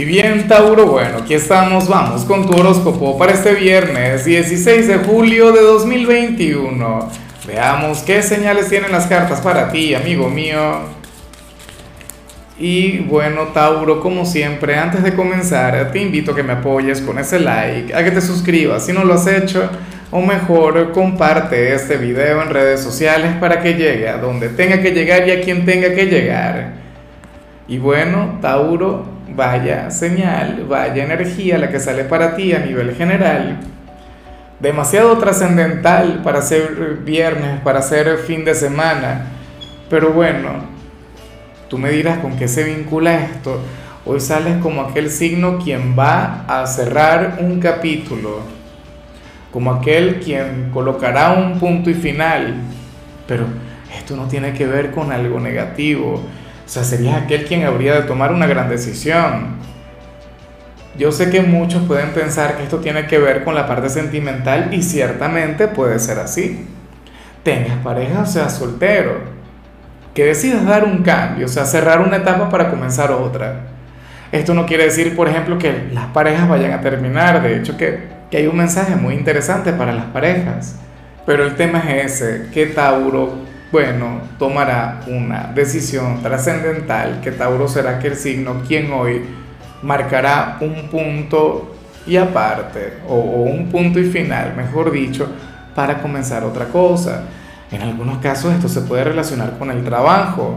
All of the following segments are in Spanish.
Y bien, Tauro, bueno, aquí estamos, vamos con tu horóscopo para este viernes 16 de julio de 2021. Veamos qué señales tienen las cartas para ti, amigo mío. Y bueno, Tauro, como siempre, antes de comenzar, te invito a que me apoyes con ese like, a que te suscribas si no lo has hecho, o mejor, comparte este video en redes sociales para que llegue a donde tenga que llegar y a quien tenga que llegar. Y bueno, Tauro, vaya señal, vaya energía la que sale para ti a nivel general, demasiado trascendental para ser viernes, para ser fin de semana, pero bueno, tú me dirás con qué se vincula esto. Hoy sales como aquel signo quien va a cerrar un capítulo, como aquel quien colocará un punto y final, pero esto no tiene que ver con algo negativo o sea, serías aquel quien habría de tomar una gran decisión. Yo sé que muchos pueden pensar que esto tiene que ver con la parte sentimental y ciertamente puede ser así. Tengas pareja o seas soltero. Que decidas dar un cambio, o sea, cerrar una etapa para comenzar otra. Esto no quiere decir, por ejemplo, que las parejas vayan a terminar. De hecho, que, que hay un mensaje muy interesante para las parejas. Pero el tema es ese, que Tauro bueno, tomará una decisión trascendental que Tauro será aquel signo quien hoy marcará un punto y aparte, o, o, un punto y final, mejor dicho, para comenzar otra cosa. En algunos casos esto se puede relacionar con el trabajo.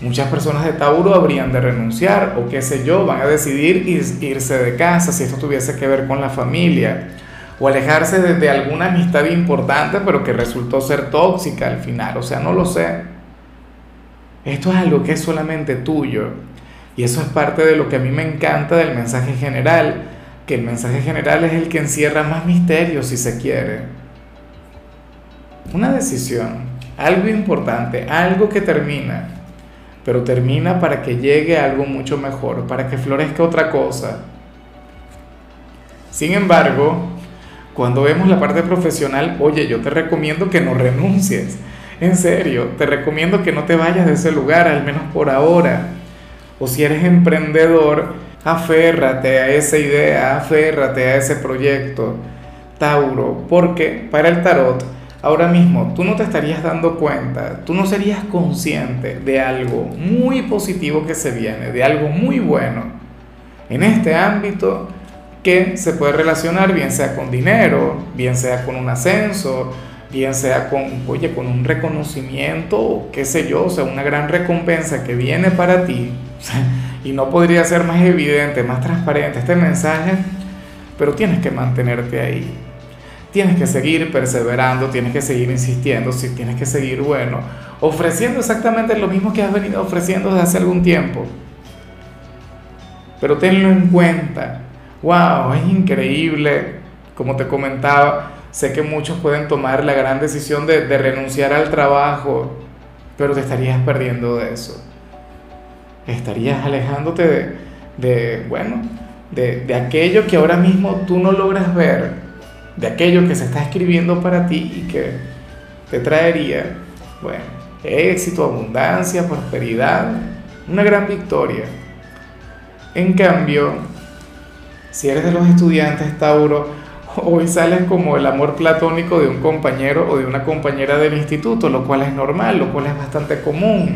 Muchas personas de Tauro habrían de renunciar o qué sé yo, van a decidir irse de casa si esto tuviese que ver con la familia o alejarse de, alguna amistad importante, pero que resultó ser tóxica al final. O sea, no lo sé. Esto es algo que es solamente tuyo. Y eso es parte de lo que a mí me encanta del mensaje general, que el mensaje general es el que encierra más misterios si se quiere. Una decisión, algo importante, algo que termina, pero termina para que llegue algo mucho mejor, para que florezca otra cosa. Sin embargo, cuando vemos la parte profesional, oye, yo te recomiendo que no renuncies. En serio, te recomiendo que no te vayas de ese lugar, al menos por ahora. O si eres emprendedor, aférrate a esa idea, aférrate a ese proyecto, Tauro, porque para el tarot, ahora mismo tú no te estarías dando cuenta, tú no serías consciente de algo muy positivo que se viene, de algo muy bueno. En este ámbito, que se puede relacionar bien sea con dinero, bien sea con un ascenso, bien sea con, oye, con un reconocimiento, qué sé yo, o sea, una gran recompensa que viene para ti. Y no podría ser más evidente, más transparente este mensaje, pero tienes que mantenerte ahí. Tienes que seguir perseverando, tienes que seguir insistiendo, si tienes que seguir, bueno, ofreciendo exactamente lo mismo que has venido ofreciendo desde hace algún tiempo. Pero tenlo en cuenta, wow, es increíble, como te comentaba, sé que muchos pueden tomar la gran decisión de, renunciar al trabajo, pero te estarías perdiendo de eso. Estarías alejándote de, de bueno, de, de, aquello que ahora mismo tú no logras ver, de aquello que se está escribiendo para ti y que te traería, bueno, éxito, abundancia, prosperidad, una gran victoria. En cambio, si eres de los estudiantes, Tauro, hoy sales como el amor platónico de un compañero o de una compañera del instituto, lo cual es normal, lo cual es bastante común.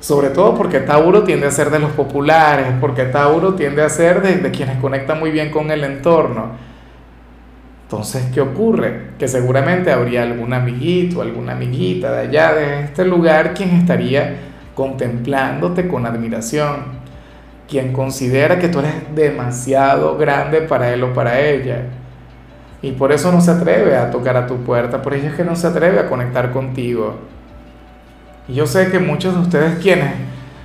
Sobre todo porque Tauro tiende a ser de los populares, porque Tauro tiende a ser de, quienes conectan muy bien con el entorno. Entonces, ¿qué ocurre? Que seguramente habría algún amiguito, alguna amiguita de allá, de este lugar, quien estaría contemplándote con admiración quien considera que tú eres demasiado grande para él o para ella. Y por eso no se atreve a tocar a tu puerta, por eso es que no se atreve a conectar contigo. Y yo sé que muchos de ustedes quienes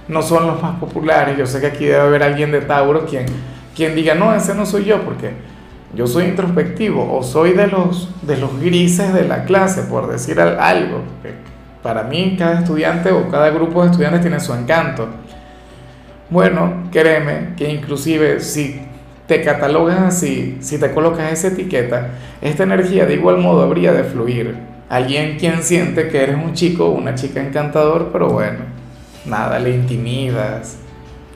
no son los más populares, yo sé que aquí debe haber alguien de Tauro quien, quien diga, no, ese no soy yo, porque yo soy introspectivo o soy de los, de los grises de la clase, por decir algo. Para mí cada estudiante o cada grupo de estudiantes tiene su encanto. Bueno, créeme que inclusive si te catalogas así, si te colocas esa etiqueta, esta energía de igual modo habría de fluir. Alguien quien siente que eres un chico o una chica encantador, pero bueno, nada, le intimidas,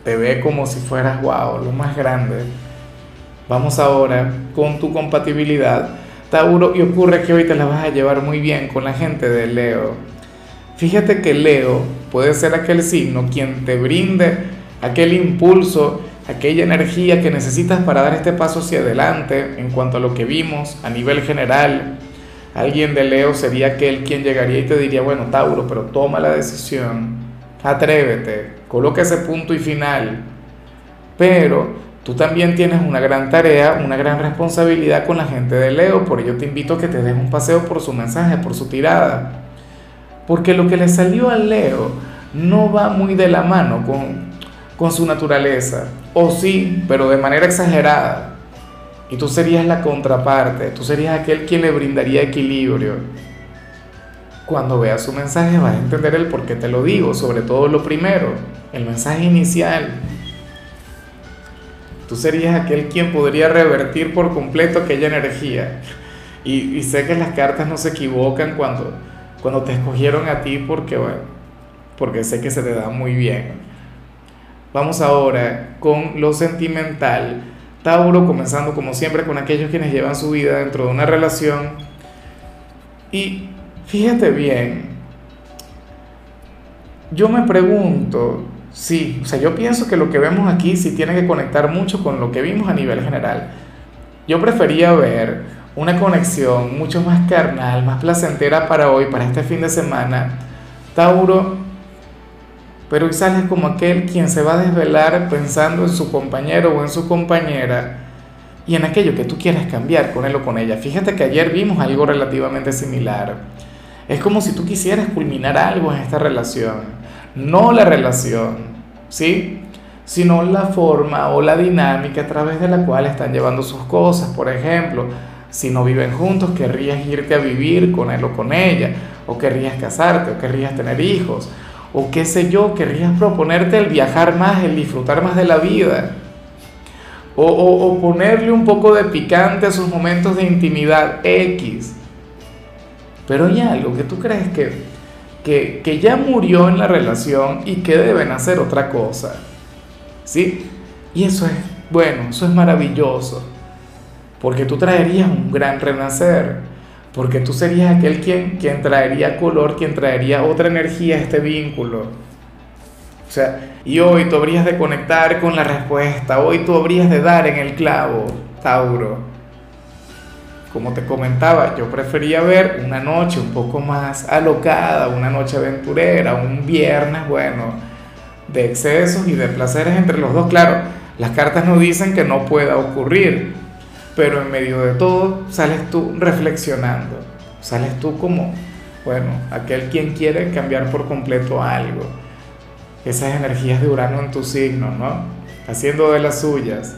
te ve como si fueras, wow, lo más grande. Vamos ahora con tu compatibilidad, Tauro, y ocurre que hoy te la vas a llevar muy bien con la gente de Leo. Fíjate que Leo puede ser aquel signo quien te brinde aquel impulso, aquella energía que necesitas para dar este paso hacia adelante en cuanto a lo que vimos a nivel general. Alguien de Leo sería aquel quien llegaría y te diría, bueno, Tauro, pero toma la decisión, atrévete, coloca ese punto y final. Pero tú también tienes una gran tarea, una gran responsabilidad con la gente de Leo, por ello te invito a que te des un paseo por su mensaje, por su tirada. Porque lo que le salió a Leo no va muy de la mano con, con su naturaleza. O sí, pero de manera exagerada. Y tú serías la contraparte, tú serías aquel quien le brindaría equilibrio. Cuando veas su mensaje vas a entender el por qué te lo digo, sobre todo lo primero, el mensaje inicial. Tú serías aquel quien podría revertir por completo aquella energía. Y, sé que las cartas no se equivocan cuando, cuando te escogieron a ti porque, bueno, porque sé que se te da muy bien. Vamos ahora con lo sentimental. Tauro, comenzando como siempre con aquellos quienes llevan su vida dentro de una relación. Y fíjate bien, yo me pregunto, sí, o sea, yo pienso que lo que vemos aquí sí tiene que conectar mucho con lo que vimos a nivel general. Yo prefería ver una conexión mucho más carnal, más placentera para hoy, para este fin de semana. Tauro, pero hoy sales como aquel quien se va a desvelar pensando en su compañero o en su compañera y en aquello que tú quieres cambiar con él o con ella. Fíjate que ayer vimos algo relativamente similar. Es como si tú quisieras culminar algo en esta relación, no la relación, ¿sí? Sino la forma o la dinámica a través de la cual están llevando sus cosas. Por ejemplo, si no viven juntos, querrías irte a vivir con él o con ella, o querrías casarte, o querrías tener hijos, o qué sé yo, querrías proponerte el viajar más, el disfrutar más de la vida, o, ponerle un poco de picante a sus momentos de intimidad X. Pero hay algo que tú crees que, que, que ya murió en la relación y que deben hacer otra cosa. ¿Sí? Y eso es, bueno, eso es maravilloso, porque tú traerías un gran renacer porque tú serías aquel quien, quien traería color, quien traería otra energía a este vínculo. O sea, y hoy tú habrías de conectar con la respuesta, hoy tú habrías de dar en el clavo, Tauro. Como te comentaba, yo prefería ver una noche un poco más alocada, una noche aventurera, un viernes, bueno, de excesos y de placeres entre los dos. Claro, las cartas no dicen que no pueda ocurrir, pero en medio de todo sales tú reflexionando, sales tú como, bueno, aquel quien quiere cambiar por completo algo, esas energías de Urano en tu signo, ¿no? Haciendo de las suyas.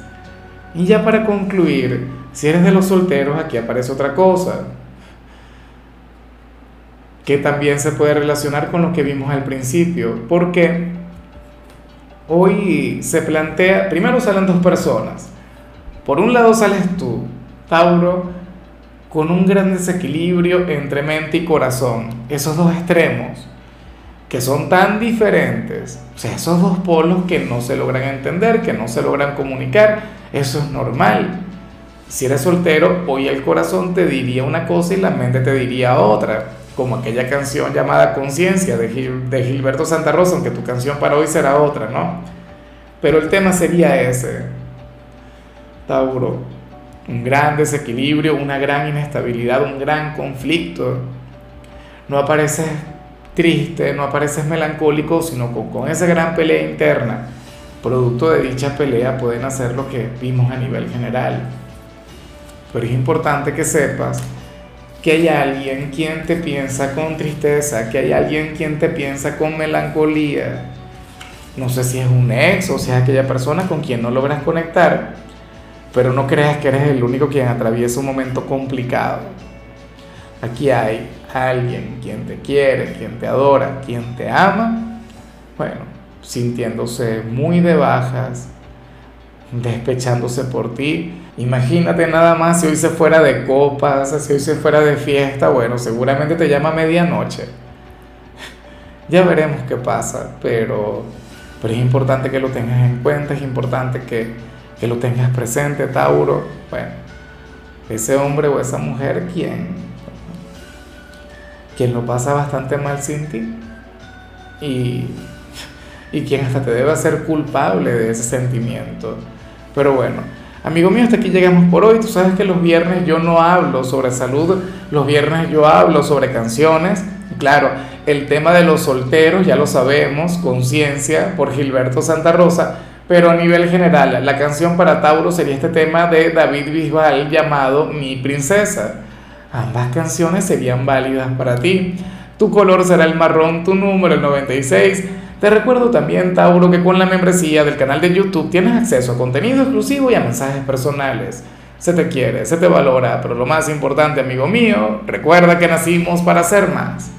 Y ya para concluir, si eres de los solteros, aquí aparece otra cosa, que también se puede relacionar con lo que vimos al principio, porque hoy se plantea, primero salen dos personas, por un lado sales tú, Tauro, con un gran desequilibrio entre mente y corazón. Esos dos extremos que son tan diferentes, o sea, esos dos polos que no se logran entender, que no se logran comunicar, eso es normal. Si eres soltero, hoy el corazón te diría una cosa y la mente te diría otra, como aquella canción llamada Conciencia de, de Gilberto Santa Rosa, aunque tu canción para hoy será otra, ¿no? Pero el tema sería ese, Un gran desequilibrio, una gran inestabilidad, un gran conflicto. No apareces triste, no apareces melancólico, sino con, con esa gran pelea interna. Producto de dicha pelea pueden hacer lo que vimos a nivel general. Pero es importante que sepas que hay alguien quien te piensa con tristeza, que hay alguien quien te piensa con melancolía. No sé si es un ex o si es aquella persona con quien no logras conectar, pero no creas que eres el único quien atraviesa un momento complicado. Aquí hay alguien quien te quiere, quien te adora, quien te ama, bueno, sintiéndose muy de bajas, despechándose por ti. Imagínate nada más si hoy se fuera de copas, si hoy se fuera de fiesta, bueno, seguramente te llama a medianoche. Ya veremos qué pasa, pero pero es importante que lo tengas en cuenta, es importante que, que lo tengas presente, Tauro. Bueno, ese hombre o esa mujer, quien, quien lo pasa bastante mal sin ti y, y quien hasta te debe hacer culpable de ese sentimiento. Pero bueno, amigo mío, hasta aquí llegamos por hoy. Tú sabes que los viernes yo no hablo sobre salud, los viernes yo hablo sobre canciones. Claro, el tema de los solteros, ya lo sabemos, Conciencia por Gilberto Santa Rosa, pero a nivel general, la canción para Tauro sería este tema de David Bisbal llamado Mi Princesa. Ambas canciones serían válidas para ti. Tu color será el marrón, tu número el 96. Te recuerdo también, Tauro, que con la membresía del canal de YouTube tienes acceso a contenido exclusivo y a mensajes personales. Se te quiere, se te valora, pero lo más importante, amigo mío, recuerda que nacimos para ser más.